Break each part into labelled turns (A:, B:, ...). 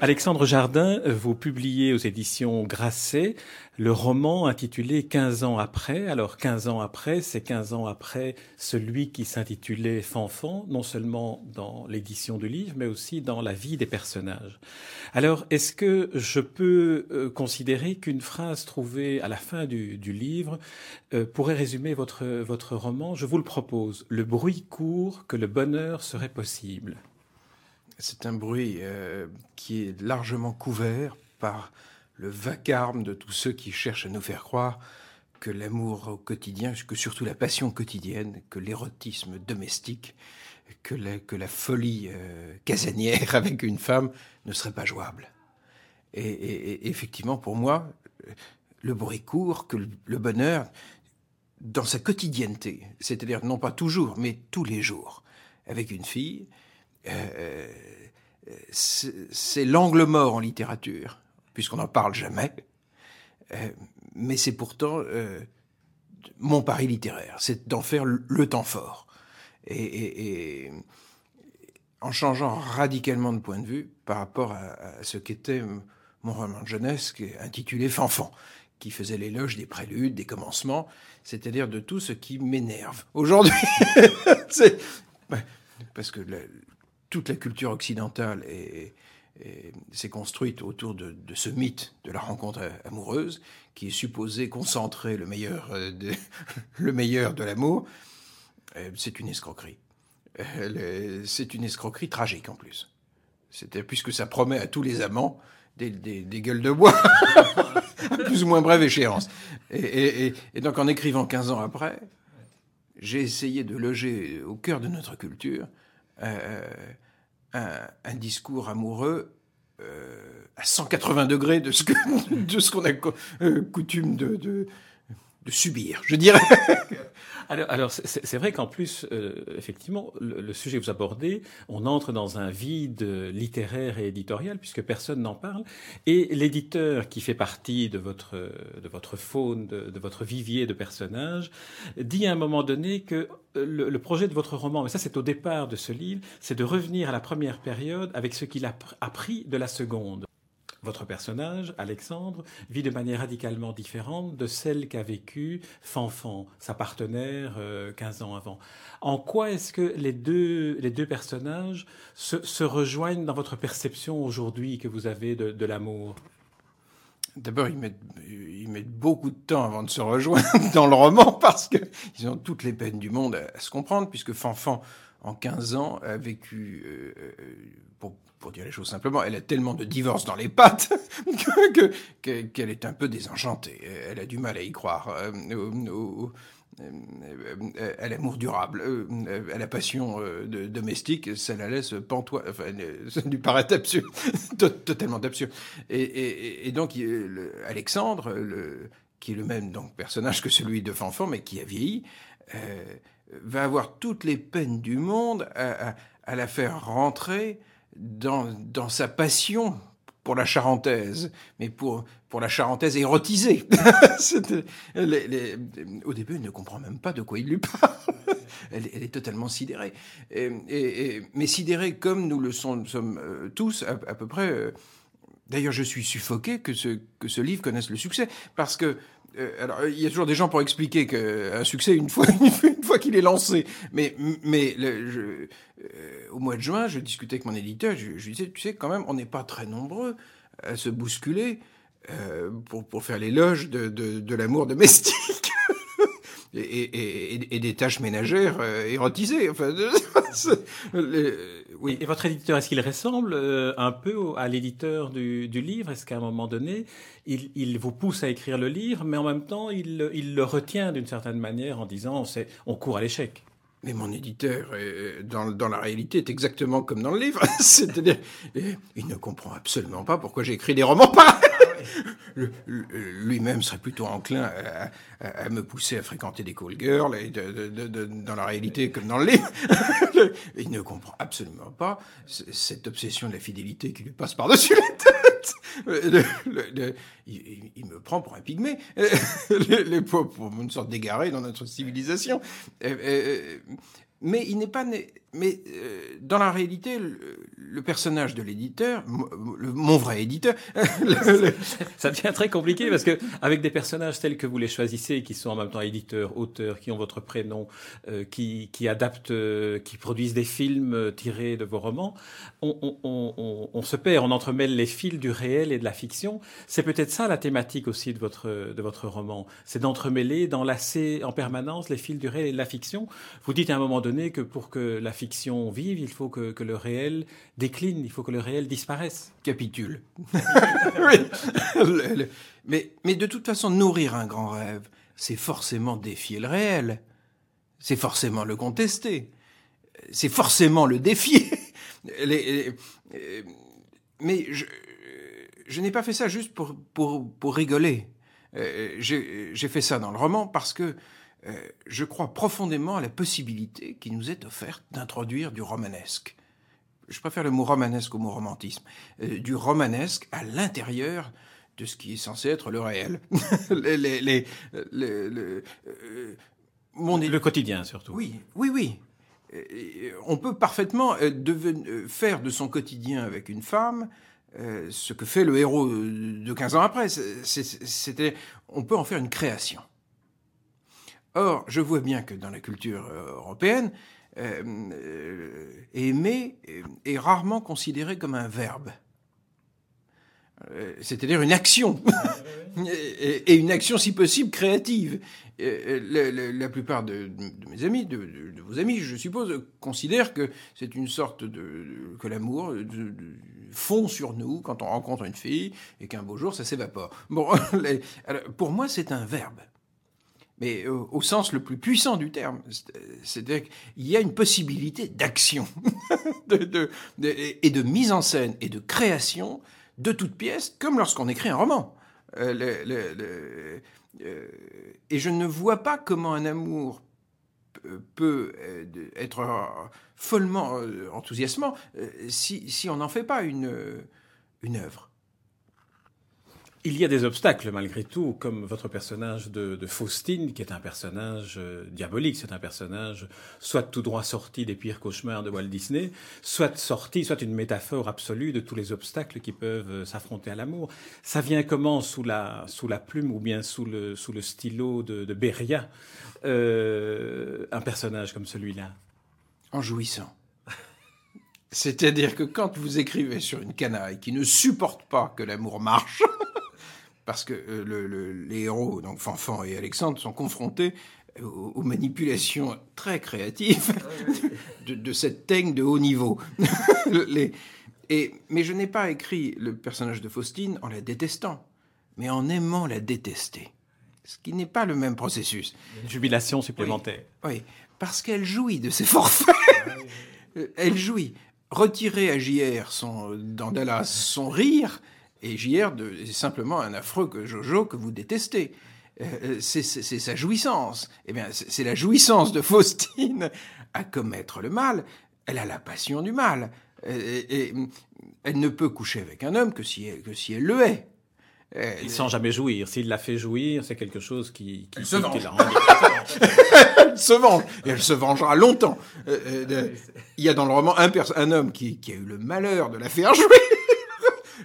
A: Alexandre Jardin, vous publiez aux éditions Grasset le roman intitulé 15 ans après. Alors 15 ans après, c'est 15 ans après celui qui s'intitulait Fanfan, non seulement dans l'édition du livre, mais aussi dans la vie des personnages. Alors est-ce que je peux euh, considérer qu'une phrase trouvée à la fin du, livre euh, pourrait résumer votre roman? Je vous le propose. Le bruit court que le bonheur serait possible.
B: C'est un bruit euh, qui est largement couvert par le vacarme de tous ceux qui cherchent à nous faire croire que l'amour au quotidien, que surtout la passion quotidienne, que l'érotisme domestique, que la, folie euh, casanière avec une femme ne serait pas jouable. Et, effectivement, pour moi, le bruit court, que le, bonheur, dans sa quotidienneté, c'est-à-dire non pas toujours, mais tous les jours, avec une fille, euh, c'est l'angle mort en littérature, puisqu'on n'en parle jamais. Euh, mais c'est pourtant euh, mon pari littéraire, c'est d'en faire le temps fort. Et, en changeant radicalement de point de vue par rapport à, ce qu'était mon roman de jeunesse intitulé Fanfan, qui faisait l'éloge des préludes, des commencements, c'est-à-dire de tout ce qui m'énerve. Aujourd'hui, parce que toute la culture occidentale s'est construite autour de, ce mythe de la rencontre amoureuse, qui est supposé concentrer le meilleur euh, de, le meilleur de l'amour. Euh, c'est une escroquerie. C'est une escroquerie tragique en plus. C'était puisque ça promet à tous les amants des, gueules de bois, à plus ou moins brève échéance. Et, et, donc en écrivant 15 ans après, j'ai essayé de loger au cœur de notre culture euh, un, discours amoureux euh, à 180 degrés de ce qu'on a euh, coutume de, subir, je dirais.
A: alors, alors c'est vrai qu'en plus, euh, effectivement, le, sujet que vous abordez, on entre dans un vide littéraire et éditorial puisque personne n'en parle. Et l'éditeur qui fait partie de votre de votre faune, de, votre vivier de personnages, dit à un moment donné que euh, le, le projet de votre roman, mais ça c'est au départ de ce livre, c'est de revenir à la première période avec ce qu'il a appris de la seconde. Votre personnage, Alexandre, vit de manière radicalement différente de celle qu'a vécue Fanfan, sa partenaire, 15 euh, ans avant. En quoi est-ce que les deux, les deux personnages se, rejoignent dans votre perception aujourd'hui que vous avez de, l'amour?
B: D'abord, ils mettent, ils mettent beaucoup de temps avant de se rejoindre dans le roman parce qu'ils ont toutes les peines du monde à, se comprendre, puisque Fanfan, en 15 ans, a vécu, euh, euh, pour pour dire les choses simplement, elle a tellement de divorces dans les pattes qu'elle que, est un peu désenchantée. Elle a du mal à y croire. Euh, euh, à l'amour durable, euh, à la passion domestique, ça la laisse pantois. Enfin, ça lui paraît absurde, totalement absurde. Et, donc, Alexandre, le, qui est le même donc, personnage que celui de Fanfan, mais qui a vieilli, va avoir toutes les peines du monde à, la faire rentrer dans, sa passion pour la charentaise, mais pour, la charentaise érotisée. au début, elle ne comprend même pas de quoi il lui parle. elle, est totalement sidérée. Mais sidérée comme nous le sommes, euh, tous, à, peu près. Euh, d'ailleurs, je suis suffoqué que ce, que ce livre connaisse le succès, parce que alors, il y a toujours des gens pour expliquer qu'un succès une fois, une fois qu'il est lancé. Mais, mais je, euh, au mois de juin, je discutais avec mon éditeur. Je, je disais, tu sais, quand même, on n'est pas très nombreux à se bousculer euh, pour, pour faire l'éloge de, de, de l'amour domestique. Et, et, et, des tâches ménagères euh, érotisées. Enfin,
A: oui. Et votre éditeur, est-ce qu'il ressemble euh, un peu à l'éditeur du, du, livre? Est-ce qu'à un moment donné, il, il, vous pousse à écrire le livre, mais en même temps, il, il le retient d'une certaine manière en disant on court à l'échec?
B: Mais mon éditeur, euh, dans, dans, la réalité, est exactement comme dans le livre. C'est-à-dire, il ne comprend absolument pas pourquoi j'ai écrit des romans pareils. Lui-même serait plutôt enclin à, me pousser à fréquenter des call girls, dans la réalité comme dans le livre. il ne comprend absolument pas cette obsession de la fidélité qui lui passe par-dessus la tête. il, me prend pour un pygmée, les, pour une sorte d'égaré dans notre civilisation. Mais il n'est pas né. Mais euh, dans la réalité, le, personnage de l'éditeur, mon vrai éditeur,
A: ça devient très compliqué parce que avec des personnages tels que vous les choisissez, qui sont en même temps éditeurs, auteurs, qui ont votre prénom, euh, qui, qui adaptent, euh, qui produisent des films tirés de vos romans, on, on, on, on, se perd, on entremêle les fils du réel et de la fiction. C'est peut-être ça la thématique aussi de votre de votre roman, c'est d'entremêler, d'enlacer en permanence les fils du réel et de la fiction. Vous dites à un moment donné que pour que la fiction vive, il faut que, le réel décline, il faut que le réel disparaisse.
B: Capitule. mais, mais de toute façon, nourrir un grand rêve, c'est forcément défier le réel. C'est forcément le contester. C'est forcément le défier. mais je, n'ai pas fait ça juste pour, pour, pour rigoler. Euh, j'ai fait ça dans le roman parce que euh, je crois profondément à la possibilité qui nous est offerte d'introduire du romanesque. Je préfère le mot romanesque au mot romantisme. Euh, du romanesque à l'intérieur de ce qui est censé être le réel.
A: les, euh, le quotidien surtout.
B: Oui, oui, oui. On peut parfaitement faire de son quotidien avec une femme ce que fait le héros de 15 ans après. C'était, on peut en faire une création. Or, je vois bien que dans la culture euh, européenne, euh, euh, aimer est rarement considéré comme un verbe. C'est-à-dire une action, et, une action si possible créative. La, plupart de, mes amis, de, vos amis, je suppose, considèrent que c'est une sorte de que l'amour fond sur nous quand on rencontre une fille et qu'un beau jour ça s'évapore. Bon, pour moi, c'est un verbe mais au, sens le plus puissant du terme. C'est-à-dire qu'il y a une possibilité d'action et de mise en scène et de création de toute pièce, comme lorsqu'on écrit un roman. Euh, euh, et je ne vois pas comment un amour peut euh, être follement enthousiasmant si, on n'en fait pas une œuvre.
A: Il y a des obstacles malgré tout, comme votre personnage de, Faustine, qui est un personnage euh, diabolique. C'est un personnage soit tout droit sorti des pires cauchemars de Walt Disney, soit sorti, soit une métaphore absolue de tous les obstacles qui peuvent euh, s'affronter à l'amour. Ça vient comment sous la, plume ou bien sous le, stylo de, de Beria, euh, un personnage comme celui-là?
B: En jouissant. C'est-à-dire que quand vous écrivez sur une canaille qui ne supporte pas que l'amour marche, parce que euh, les héros, donc Fanfan et Alexandre, sont confrontés aux, manipulations très créatives de, cette teigne de haut niveau. et, mais je n'ai pas écrit le personnage de Faustine en la détestant, mais en aimant la détester. Ce qui n'est pas le même processus.
A: Une jubilation supplémentaire.
B: Oui, parce qu'elle jouit de ses forfaits. Elle jouit. Retirer à JR son, dans Dallas son rire, et JR est simplement un affreux que Jojo que vous détestez. Euh, euh, c'est sa jouissance. Eh bien, c'est la jouissance de Faustine à commettre le mal. Elle a la passion du mal. Euh, et, elle ne peut coucher avec un homme que si elle, que si elle le hait.
A: Il sans jamais jouir. S'il la fait jouir, c'est quelque chose qui, qui,
B: elle se venge. elle se venge. Et elle se vengera longtemps. il y a dans le roman un, un homme qui, qui, a eu le malheur de la faire jouir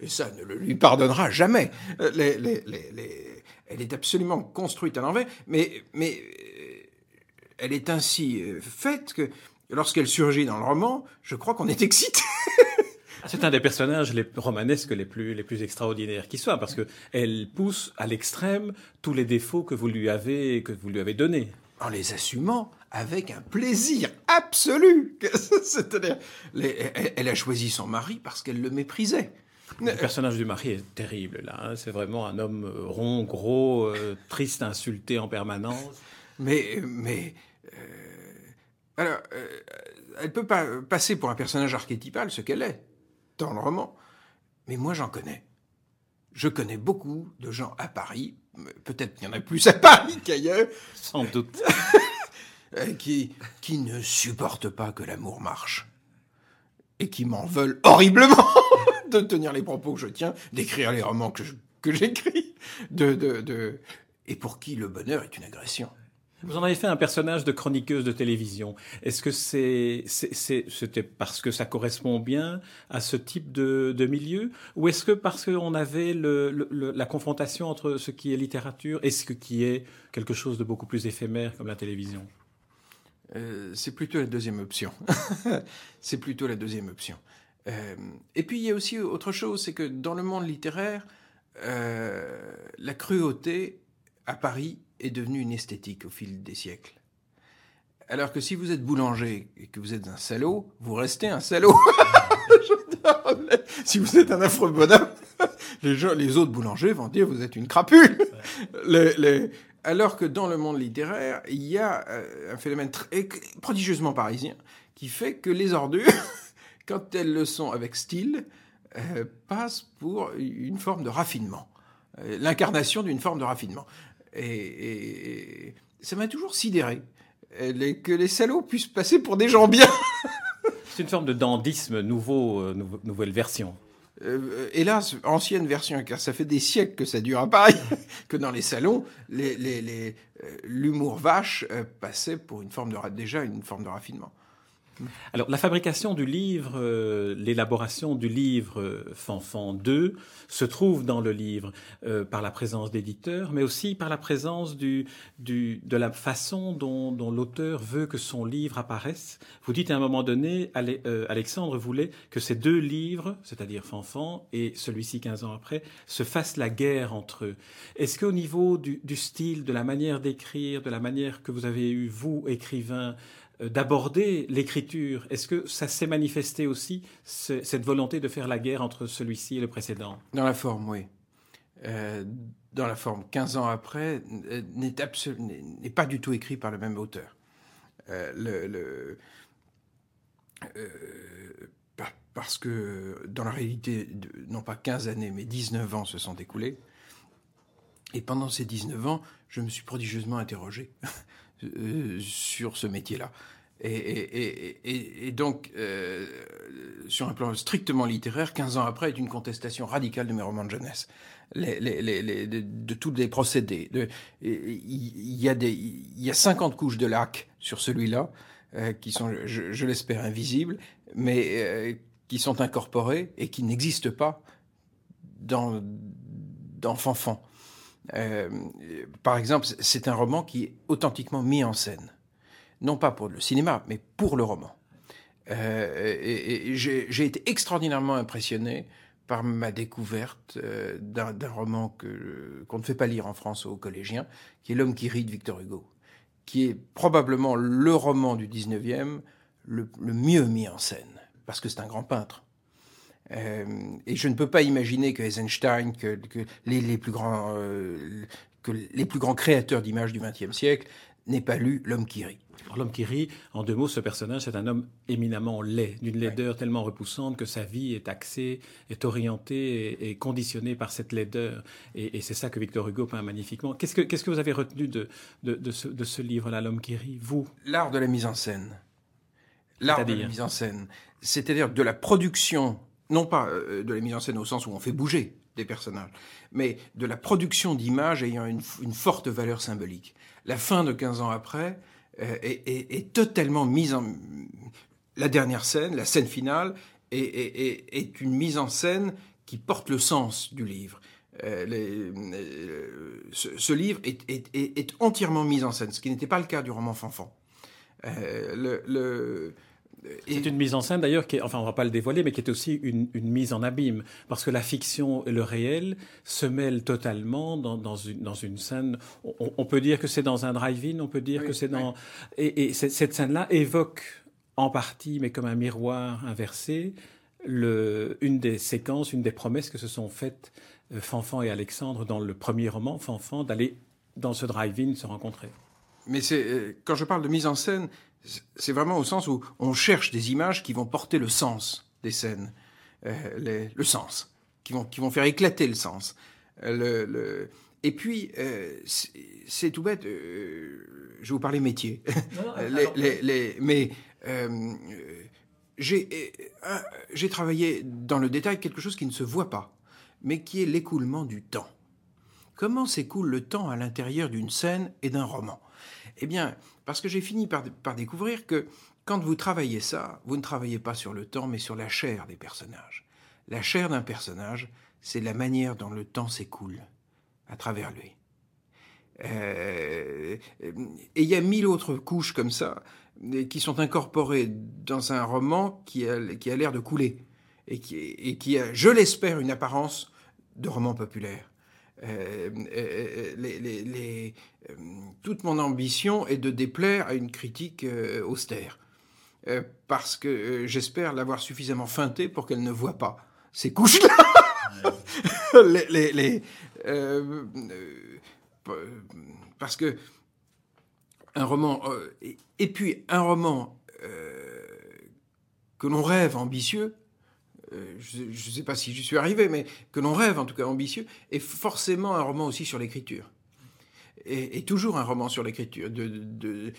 B: et ça ne le lui pardonnera jamais. Euh, elle est absolument construite à l'envers, mais, mais euh, elle est ainsi euh, faite que lorsqu'elle surgit dans le roman, je crois qu'on est excité.
A: Ah, c'est un des personnages les romanesques les plus, les plus extraordinaires qui soient, parce qu'elle pousse à l'extrême tous les défauts que vous lui avez, que vous lui avez donnés.
B: En les assumant avec un plaisir absolu. C'est-à-dire, elle a choisi son mari parce qu'elle le méprisait.
A: Le personnage du mari est terrible, là. Hein. C'est vraiment un homme euh, rond, gros, euh, triste, insulté en permanence.
B: Mais, mais Alors, euh, elle peut pas passer pour un personnage archétypal, ce qu'elle est, dans le roman. Mais moi, j'en connais. Je connais beaucoup de gens à Paris, peut-être qu'il y en a plus à Paris qu'ailleurs.
A: Sans doute.
B: Qui, qui ne supportent pas que l'amour marche. Et qui m'en veulent horriblement de tenir les propos que je tiens, d'écrire les romans que, que j'écris, de, de, de, et pour qui le bonheur est une agression.
A: Vous en avez fait un personnage de chroniqueuse de télévision. Est-ce que c'est, c'était parce que ça correspond bien à ce type de, de milieu, ou est-ce que parce qu'on avait le, le, la confrontation entre ce qui est littérature et ce qui est quelque chose de beaucoup plus éphémère comme la télévision?
B: Euh, C'est plutôt la deuxième option. c'est plutôt la deuxième option. Euh, et puis il y a aussi autre chose, c'est que dans le monde littéraire, euh, la cruauté à Paris est devenue une esthétique au fil des siècles. Alors que si vous êtes boulanger et que vous êtes un salaud, vous restez un salaud. si vous êtes un affreux bonhomme, les, gens, les autres boulangers vont dire vous êtes une crapule. Les, les... Alors que dans le monde littéraire, il y a euh, un phénomène très, prodigieusement parisien qui fait que les ordures, quand elles le sont avec style, euh, passent pour une forme de raffinement, euh, l'incarnation d'une forme de raffinement. Et, ça m'a toujours sidéré que les salauds puissent passer pour des gens bien.
A: C'est une forme de dandisme nouveau, euh, nouvelle version.
B: Euh, hélas, ancienne version, car ça fait des siècles que ça dure à Paris, que dans les salons, l'humour les, les, vache euh, passait pour une forme de, déjà une forme de raffinement.
A: Alors, la fabrication du livre, euh, l'élaboration du livre euh, Fanfan 2 se trouve dans le livre euh, par la présence d'éditeurs, mais aussi par la présence du, du, de la façon dont, dont l'auteur veut que son livre apparaisse. Vous dites à un moment donné, Alexandre voulait que ces deux livres, c'est-à-dire Fanfan et celui-ci 15 ans après, se fassent la guerre entre eux. Est-ce qu'au niveau du, du style, de la manière d'écrire, de la manière que vous avez eu, vous, écrivain, euh, d'aborder l'écriture. Est-ce que ça s'est manifesté aussi, cette volonté de faire la guerre entre celui-ci et le précédent?
B: Dans la forme, oui. Euh, dans la forme, 15 ans après, euh, n'est pas du tout écrit par le même auteur. le, parce que dans la réalité, non pas 15 années, mais 19 ans se sont écoulés. Et pendant ces 19 ans, je me suis prodigieusement interrogé Euh, sur ce métier-là. Et, donc, euh, sur un plan strictement littéraire, 15 ans après, est une contestation radicale de mes romans de jeunesse. de, tous les procédés. Il y, a y a 50 couches de lac sur celui-là, euh, qui sont, je, l'espère, invisibles, mais qui sont incorporées et qui n'existent pas dans, dans Fanfan. Euh, par exemple, c'est un roman qui est authentiquement mis en scène. Non pas pour le cinéma, mais pour le roman. Euh, et, j'ai été extraordinairement impressionné par ma découverte euh, d'un roman qu'on ne fait pas lire en France aux collégiens, qui est L'homme qui rit de Victor Hugo, qui est probablement le roman du 19e le mieux mis en scène, parce que c'est un grand peintre. Euh, et je ne peux pas imaginer que Eisenstein, que, les, plus grands, euh, que les plus grands créateurs d'images du XXe siècle n'aient pas lu L'homme qui rit.
A: L'homme qui rit, en deux mots, ce personnage, c'est un homme éminemment laid, d'une laideur tellement repoussante que sa vie est axée, est orientée et, conditionnée par cette laideur. Et, c'est ça que Victor Hugo peint magnifiquement. Qu'est-ce que, qu'est-ce que vous avez retenu de, de, de ce, de ce livre-là, L'homme qui rit, vous?
B: L'art de la mise en scène. L'art de la mise en scène. C'est-à-dire de la production non pas euh, de la mise en scène au sens où on fait bouger des personnages, mais de la production d'images ayant une, forte valeur symbolique. La fin de 15 ans après euh, est, totalement mise en... La dernière scène, la scène finale, est, une mise en scène qui porte le sens du livre. Euh, ce, livre est, entièrement mis en scène, ce qui n'était pas le cas du roman Fanfan.
A: le c'est une mise en scène d'ailleurs qui est, enfin on va pas le dévoiler, mais qui est aussi une, mise en abîme, parce que la fiction et le réel se mêlent totalement dans, une, dans une scène. On, peut dire que c'est dans un drive-in, on peut dire que c'est dans... Et, cette scène-là évoque en partie, mais comme un miroir inversé, le, une des séquences, une des promesses que se sont faites euh, Fanfan et Alexandre dans le premier roman, Fanfan, d'aller dans ce drive-in se rencontrer.
B: Mais c'est euh, quand je parle de mise en scène, c'est vraiment au sens où on cherche des images qui vont porter le sens des scènes, euh, le sens, qui vont, qui vont faire éclater le sens. Euh, le, et puis, euh, c'est tout bête, je vais vous parler métier. les, les, mais j'ai travaillé dans le détail quelque chose qui ne se voit pas, mais qui est l'écoulement du temps. Comment s'écoule le temps à l'intérieur d'une scène et d'un roman? Eh bien, parce que j'ai fini par, découvrir que quand vous travaillez ça, vous ne travaillez pas sur le temps, mais sur la chair des personnages. La chair d'un personnage, c'est la manière dont le temps s'écoule à travers lui. Euh, et il y a mille autres couches comme ça qui sont incorporées dans un roman qui a, qui a l'air de couler et qui, et qui a, je l'espère, une apparence de roman populaire. Euh, euh, les, euh, toute mon ambition est de déplaire à une critique austère. parce que j'espère l'avoir suffisamment feinté pour qu'elle ne voit pas ces couches-là. les, parce que un roman, et, puis un roman que l'on rêve ambitieux, euh, je ne sais pas si j'y suis arrivé, mais que l'on rêve en tout cas ambitieux, est forcément un roman aussi sur l'écriture. Et, toujours un roman sur l'écriture. De,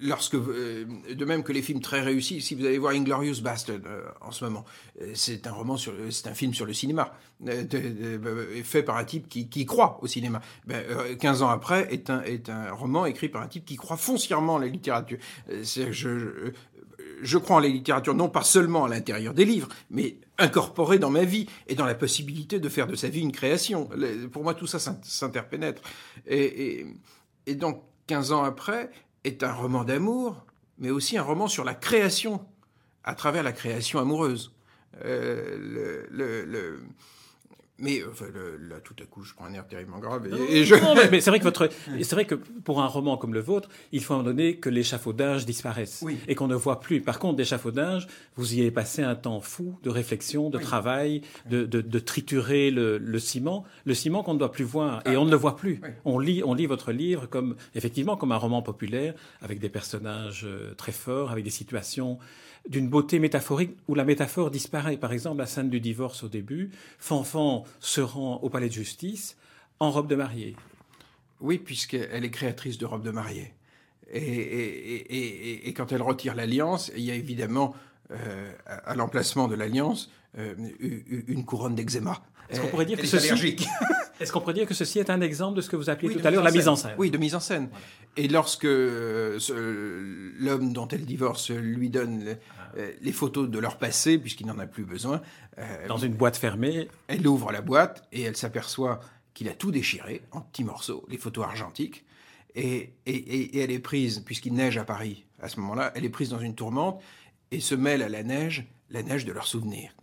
B: euh, de même que les films très réussis, si vous allez voir Inglorious Bastard euh, en ce moment, c'est un un film sur le cinéma, fait par un type qui, croit au cinéma. Ben, 15 ans après, est un, est un roman écrit par un type qui croit foncièrement à la littérature. Je crois en la littérature non pas seulement à l'intérieur des livres, mais incorporé dans ma vie et dans la possibilité de faire de sa vie une création. Pour moi, tout ça s'interpénètre. Et, donc, 15 ans après, est un roman d'amour, mais aussi un roman sur la création, à travers la création amoureuse. Euh, le, mais euh, là, tout à coup, je prends un air terriblement grave. Et, je...
A: non, mais, c'est vrai que votre, c'est vrai que pour un roman comme le vôtre, il faut en donner que l'échafaudage disparaisse et qu'on ne voit plus. Par contre, l'échafaudage, vous y avez passé un temps fou de réflexion, de travail, de, de, de, triturer le, le, ciment, le ciment qu'on ne doit plus voir et on ne le voit plus. On lit, on lit votre livre comme effectivement comme un roman populaire avec des personnages euh, très forts, avec des situations d'une beauté métaphorique où la métaphore disparaît. Par exemple, la scène du divorce au début, Fanfan se rend au palais de justice en robe de mariée.
B: Oui, puisqu'elle est créatrice de robe de mariée. Et, quand elle retire l'alliance, il y a évidemment, euh, à l'emplacement de l'alliance, euh, une couronne d'eczéma.
A: Est-ce qu'on pourrait dire que ceci... Est-ce qu'on pourrait dire que ceci est un exemple de ce que vous appelez tout à l'heure la mise en scène?
B: Oui, de mise en scène. Et lorsque euh, l'homme dont elle divorce lui donne euh, les photos de leur passé, puisqu'il n'en a plus besoin.
A: Euh, Dans une boîte fermée.
B: Elle ouvre la boîte et elle s'aperçoit qu'il a tout déchiré en petits morceaux, les photos argentiques. Et, et, elle est prise, puisqu'il neige à Paris à ce moment-là, elle est prise dans une tourmente et se mêle à la neige, la neige de leurs souvenirs.